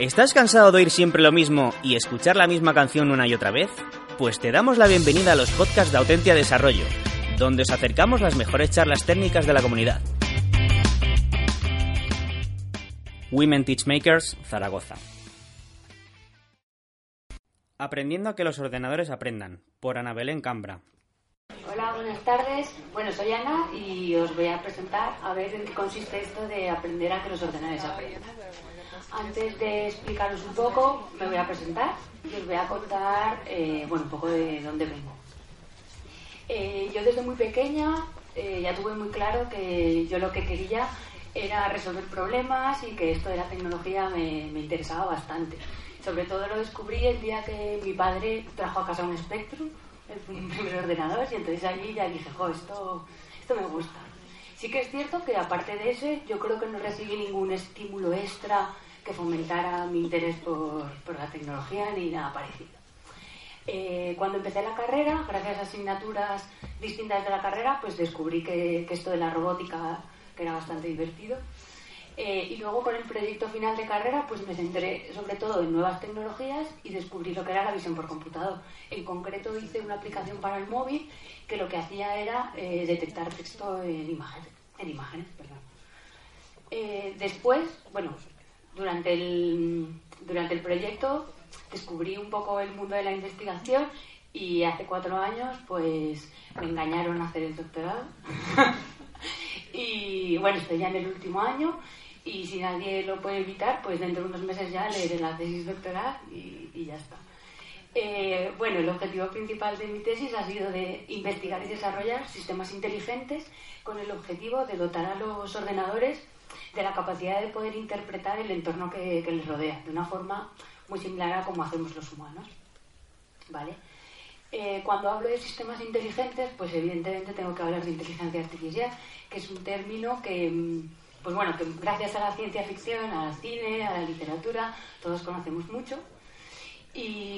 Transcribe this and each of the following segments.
¿Estás cansado de oír siempre lo mismo y escuchar la misma canción una y otra vez? Pues te damos la bienvenida a los podcasts de Autentia Desarrollo, donde os acercamos las mejores charlas técnicas de la comunidad. Women Teachmakers, Zaragoza. Aprendiendo a que los ordenadores aprendan, por Ana Belén Cambra. Hola, buenas tardes. Bueno, soy Ana y os voy a presentar a ver en qué consiste esto de aprender a que los ordenadores aprendan. Antes de explicaros un poco, me voy a presentar y os voy a contar eh, bueno, un poco de dónde vengo. Eh, yo desde muy pequeña eh, ya tuve muy claro que yo lo que quería era resolver problemas y que esto de la tecnología me, me interesaba bastante. Sobre todo lo descubrí el día que mi padre trajo a casa un Spectrum, el primer ordenador, y entonces allí ya dije, jo, esto, esto me gusta. Sí que es cierto que aparte de ese, yo creo que no recibí ningún estímulo extra que fomentara mi interés por, por la tecnología ni nada parecido. Eh, cuando empecé la carrera, gracias a asignaturas distintas de la carrera, pues descubrí que, que esto de la robótica que era bastante divertido. Eh, y luego con el proyecto final de carrera, pues me centré sobre todo en nuevas tecnologías y descubrí lo que era la visión por computador. En concreto hice una aplicación para el móvil que lo que hacía era eh, detectar texto en imágenes. En imágenes perdón. Eh, después, bueno, durante el, durante el proyecto descubrí un poco el mundo de la investigación y hace cuatro años pues me engañaron a hacer el doctorado. y bueno, estoy ya en el último año y si nadie lo puede evitar, pues dentro de unos meses ya leeré la tesis doctoral y, ya está. Eh, bueno, el objetivo principal de mi tesis ha sido de investigar y desarrollar sistemas inteligentes con el objetivo de dotar a los ordenadores de la capacidad de poder interpretar el entorno que, les rodea de una forma muy similar a como hacemos los humanos. ¿Vale? Eh, cuando hablo de sistemas inteligentes, pues evidentemente tengo que hablar de inteligencia artificial, que es un término que, pues bueno, que gracias a la ciencia ficción, al cine, a la literatura, todos conocemos mucho. Y,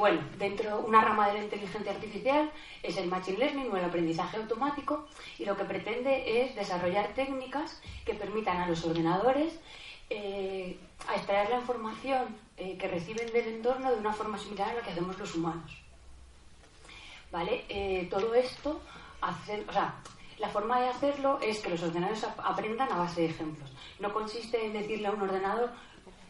bueno, dentro una rama de la inteligencia artificial es el machine learning o el aprendizaje automático y lo que pretende es desarrollar técnicas que permitan a los ordenadores eh, a extraer la información eh, que reciben del entorno de una forma similar a la que hacemos los humanos. ¿Vale? Eh, todo esto, hacer, o sea, la forma de hacerlo es que los ordenadores aprendan a base de ejemplos. No consiste en decirle a un ordenador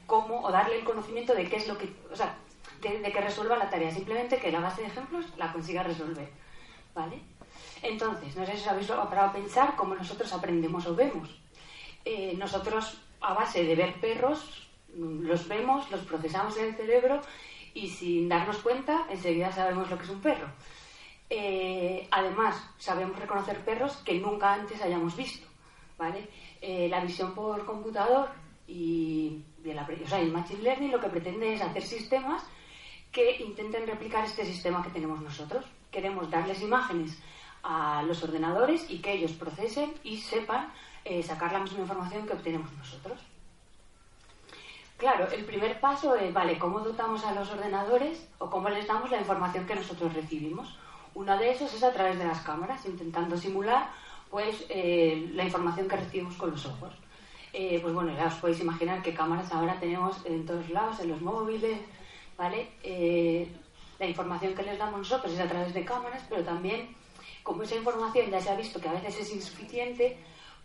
cómo o darle el conocimiento de qué es lo que, o sea, de, de, que resuelva la tarea, simplemente que la base de ejemplos la consiga resolver. ¿Vale? Entonces, no sé si os habéis parado a pensar cómo nosotros aprendemos o vemos. Eh, nosotros, a base de ver perros, los vemos, los procesamos en el cerebro y sin darnos cuenta, enseguida sabemos lo que es un perro. Eh, además, sabemos reconocer perros que nunca antes hayamos visto. ¿vale? Eh, la visión por computador y, y el, o sea, el Machine Learning lo que pretende es hacer sistemas que intenten replicar este sistema que tenemos nosotros. Queremos darles imágenes a los ordenadores y que ellos procesen y sepan eh, sacar la misma información que obtenemos nosotros. Claro, el primer paso es, vale, ¿cómo dotamos a los ordenadores o cómo les damos la información que nosotros recibimos? Uno de esos es a través de las cámaras, intentando simular pues, eh, la información que recibimos con los ojos. Eh, pues bueno, ya os podéis imaginar qué cámaras ahora tenemos en todos lados, en los móviles, ¿vale? Eh, la información que les damos nosotros es a través de cámaras, pero también, como esa información ya se ha visto que a veces es insuficiente,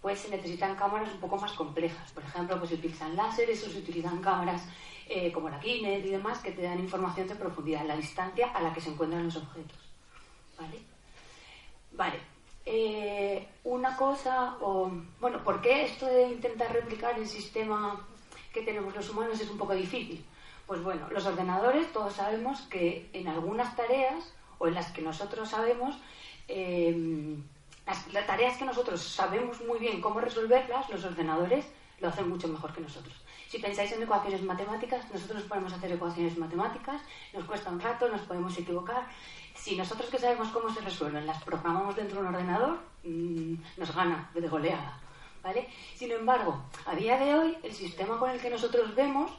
pues se necesitan cámaras un poco más complejas. Por ejemplo, pues se utilizan láseres o se utilizan cámaras eh, como la Kinect y demás que te dan información de profundidad, la distancia a la que se encuentran los objetos. ¿Vale? Vale. Eh, una cosa, o bueno, ¿por qué esto de intentar replicar el sistema que tenemos los humanos es un poco difícil? Pues bueno, los ordenadores todos sabemos que en algunas tareas, o en las que nosotros sabemos, eh, las, tareas que nosotros sabemos muy bien cómo resolverlas, los ordenadores lo hacen mucho mejor que nosotros. Si pensáis en ecuaciones matemáticas, nosotros podemos hacer ecuaciones matemáticas, nos cuesta un rato, nos podemos equivocar. Si nosotros que sabemos cómo se resuelven las programamos dentro de un ordenador, mmm, nos gana de goleada. ¿vale? Sin embargo, a día de hoy, el sistema con el que nosotros vemos,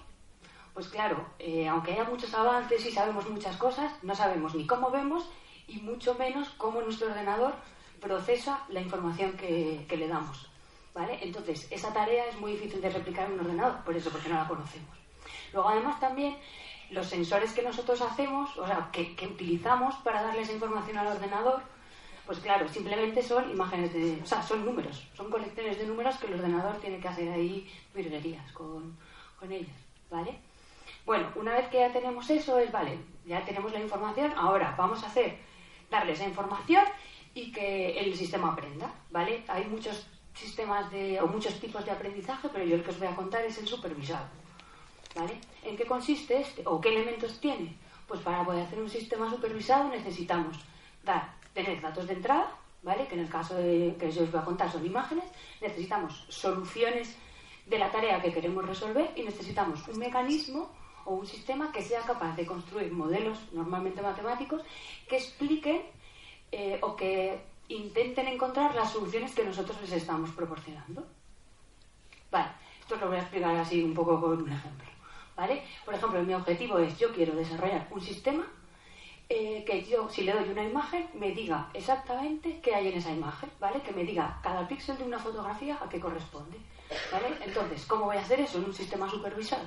pues claro, eh, aunque haya muchos avances y sabemos muchas cosas, no sabemos ni cómo vemos y mucho menos cómo nuestro ordenador procesa la información que, le damos. ¿vale? Entonces, esa tarea es muy difícil de replicar en un ordenador, por eso, porque no la conocemos. Luego, además, también los sensores que nosotros hacemos, o sea, que, que utilizamos para darle esa información al ordenador, pues claro, simplemente son imágenes de, o sea, son números, son colecciones de números que el ordenador tiene que hacer ahí virguerías con, con ellas, ¿vale? Bueno, una vez que ya tenemos eso, es, vale, ya tenemos la información, ahora vamos a hacer, darle esa información y que el sistema aprenda, ¿vale? Hay muchos sistemas de, o muchos tipos de aprendizaje, pero yo el que os voy a contar es el supervisado, ¿vale? ¿En qué consiste este? ¿O qué elementos tiene? Pues para poder hacer un sistema supervisado necesitamos dar, tener datos de entrada, ¿vale? Que en el caso de, que yo os voy a contar son imágenes, necesitamos soluciones de la tarea que queremos resolver y necesitamos un mecanismo o un sistema que sea capaz de construir modelos normalmente matemáticos que expliquen eh, o que intenten encontrar las soluciones que nosotros les estamos proporcionando. Vale, esto lo voy a explicar así un poco con un ejemplo. ¿Vale? Por ejemplo, mi objetivo es, yo quiero desarrollar un sistema eh, que yo, si le doy una imagen, me diga exactamente qué hay en esa imagen, ¿vale? Que me diga cada píxel de una fotografía a qué corresponde, ¿vale? Entonces, ¿cómo voy a hacer eso en un sistema supervisado?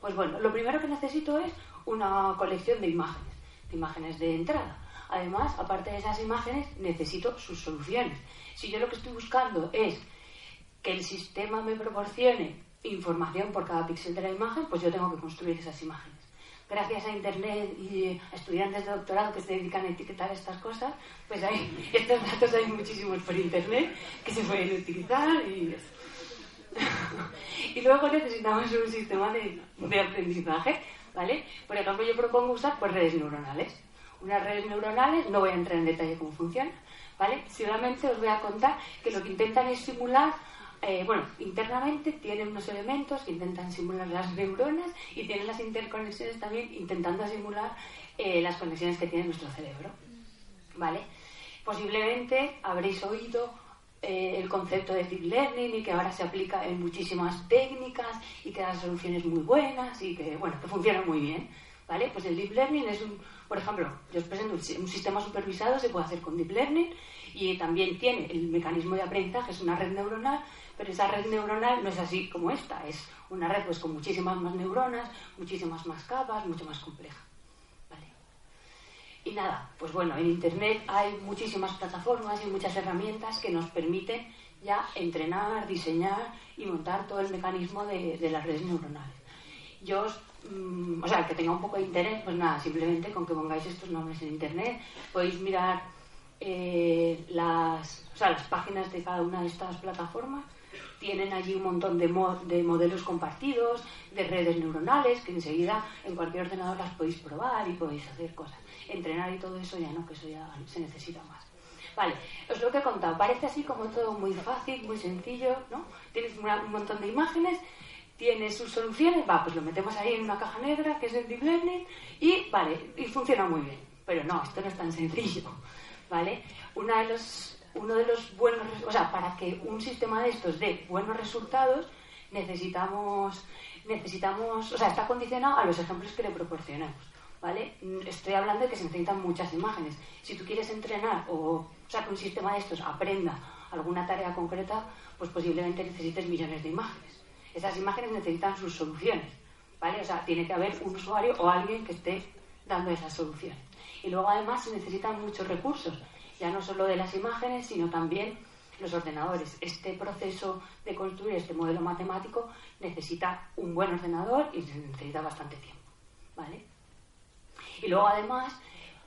Pues bueno, lo primero que necesito es una colección de imágenes, de imágenes de entrada. Además, aparte de esas imágenes, necesito sus soluciones. Si yo lo que estoy buscando es que el sistema me proporcione información por cada píxel de la imagen, pues yo tengo que construir esas imágenes. Gracias a Internet y a estudiantes de doctorado que se dedican a etiquetar estas cosas, pues hay, estos datos hay muchísimos por Internet que se pueden utilizar y y luego necesitamos un sistema de, aprendizaje, ¿vale? Por ejemplo, yo propongo usar pues, redes neuronales. Unas redes neuronales, no voy a entrar en detalle cómo funcionan, ¿vale? Solamente os voy a contar que lo que intentan es simular eh, bueno, internamente tienen unos elementos que intentan simular las neuronas y tienen las interconexiones también intentando simular eh, las conexiones que tiene nuestro cerebro. ¿Vale? Posiblemente habréis oído eh, el concepto de deep learning y que ahora se aplica en muchísimas técnicas y que da soluciones muy buenas y que, bueno, que funciona muy bien, ¿vale? Pues el deep learning es un, por ejemplo, yo os presento un sistema supervisado, se puede hacer con deep learning y también tiene el mecanismo de aprendizaje, es una red neuronal, pero esa red neuronal no es así como esta, es una red pues con muchísimas más neuronas, muchísimas más capas, mucho más compleja. Y nada, pues bueno, en Internet hay muchísimas plataformas y muchas herramientas que nos permiten ya entrenar, diseñar y montar todo el mecanismo de, las redes neuronales. Yo, mm, o sea, que tenga un poco de interés, pues nada, simplemente con que pongáis estos nombres en Internet, podéis mirar eh, las, o sea, las páginas de cada una de estas plataformas. Tienen allí un montón de, de modelos compartidos, de redes neuronales, que enseguida en cualquier ordenador las podéis probar y podéis hacer cosas entrenar y todo eso ya no, que eso ya se necesita más. Vale, os lo que he contado, parece así como todo muy fácil, muy sencillo, ¿no? Tienes un montón de imágenes, tienes sus soluciones, va, pues lo metemos ahí en una caja negra, que es el Deep Learning, y vale, y funciona muy bien. Pero no, esto no es tan sencillo, ¿vale? Una de los, uno de los buenos, o sea, para que un sistema de estos dé buenos resultados, necesitamos, necesitamos, o sea, está condicionado a los ejemplos que le proporcionamos. ¿vale? Estoy hablando de que se necesitan muchas imágenes. Si tú quieres entrenar o, o sea, que un sistema de estos aprenda alguna tarea concreta, pues posiblemente necesites millones de imágenes. Esas imágenes necesitan sus soluciones, ¿vale? O sea, tiene que haber un usuario o alguien que esté dando esas soluciones. Y luego además se necesitan muchos recursos, ya no solo de las imágenes, sino también los ordenadores. Este proceso de construir este modelo matemático necesita un buen ordenador y necesita bastante tiempo, ¿vale? Y luego además,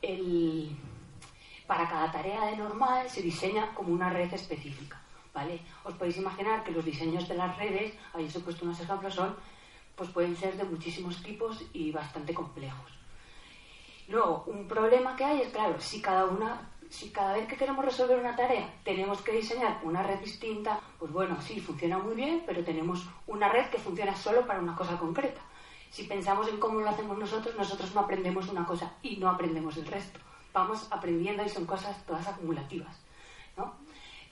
el, para cada tarea de normal se diseña como una red específica. ¿vale? Os podéis imaginar que los diseños de las redes, ahí he puesto unos ejemplos, son, pues pueden ser de muchísimos tipos y bastante complejos. Luego, un problema que hay es, claro, si cada una, si cada vez que queremos resolver una tarea tenemos que diseñar una red distinta, pues bueno, sí, funciona muy bien, pero tenemos una red que funciona solo para una cosa concreta si pensamos en cómo lo hacemos nosotros, nosotros no aprendemos una cosa y no aprendemos el resto. Vamos aprendiendo y son cosas todas acumulativas. ¿no?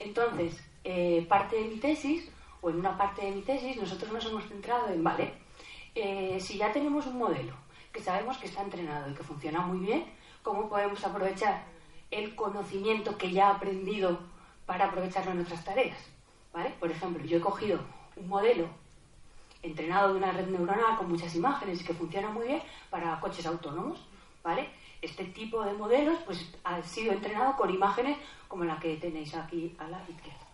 Entonces, eh, parte de mi tesis, o en una parte de mi tesis, nosotros nos hemos centrado en, vale, eh, si ya tenemos un modelo que sabemos que está entrenado y que funciona muy bien, ¿cómo podemos aprovechar el conocimiento que ya ha aprendido para aprovecharlo en otras tareas? ¿Vale? Por ejemplo, yo he cogido un modelo entrenado de una red neuronal con muchas imágenes y que funciona muy bien para coches autónomos, ¿vale? Este tipo de modelos pues ha sido entrenado con imágenes como la que tenéis aquí a la izquierda.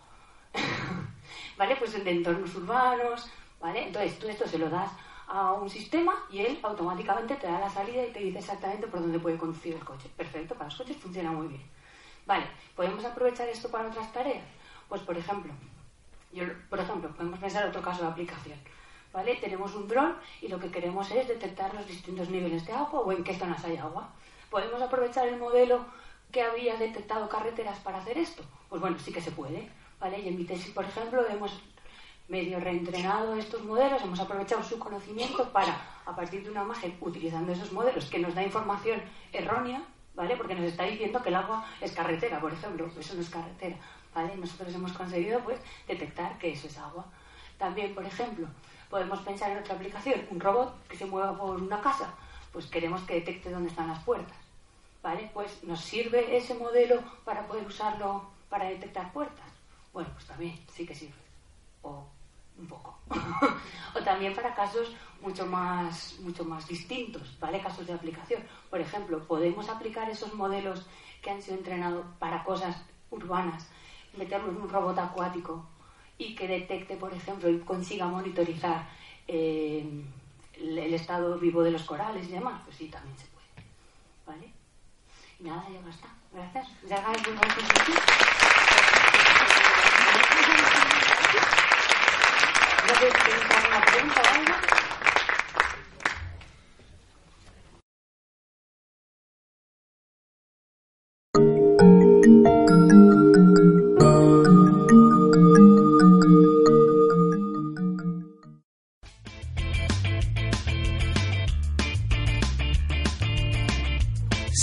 ¿Vale? Pues de entornos urbanos, ¿vale? Entonces tú esto se lo das a un sistema y él automáticamente te da la salida y te dice exactamente por dónde puede conducir el coche. Perfecto, para los coches funciona muy bien. Vale, ¿podemos aprovechar esto para otras tareas? Pues por ejemplo, yo, por ejemplo, podemos pensar otro caso de aplicación. ¿Vale? Tenemos un dron y lo que queremos es detectar los distintos niveles de agua o en qué zonas hay agua. ¿Podemos aprovechar el modelo que había detectado carreteras para hacer esto? Pues bueno, sí que se puede. ¿vale? Y en mi tesis, por ejemplo, hemos medio reentrenado estos modelos, hemos aprovechado su conocimiento para, a partir de una imagen, utilizando esos modelos que nos da información errónea, ¿vale? Porque nos está diciendo que el agua es carretera, por ejemplo, eso no es carretera, ¿vale? Nosotros hemos conseguido, pues, detectar que eso es agua. También, por ejemplo, podemos pensar en otra aplicación, un robot que se mueva por una casa, pues queremos que detecte dónde están las puertas, ¿vale? Pues nos sirve ese modelo para poder usarlo para detectar puertas. Bueno, pues también sí que sirve. O un poco. o también para casos mucho más, mucho más distintos, ¿vale? Casos de aplicación. Por ejemplo, podemos aplicar esos modelos que han sido entrenados para cosas urbanas, meterlo en un robot acuático y que detecte, por ejemplo, y consiga monitorizar eh, el, estado vivo de los corales y demás, pues sí, también se puede. ¿Vale? Y nada, ya basta. Gracias. Ya 各位领导、来宾，大家好。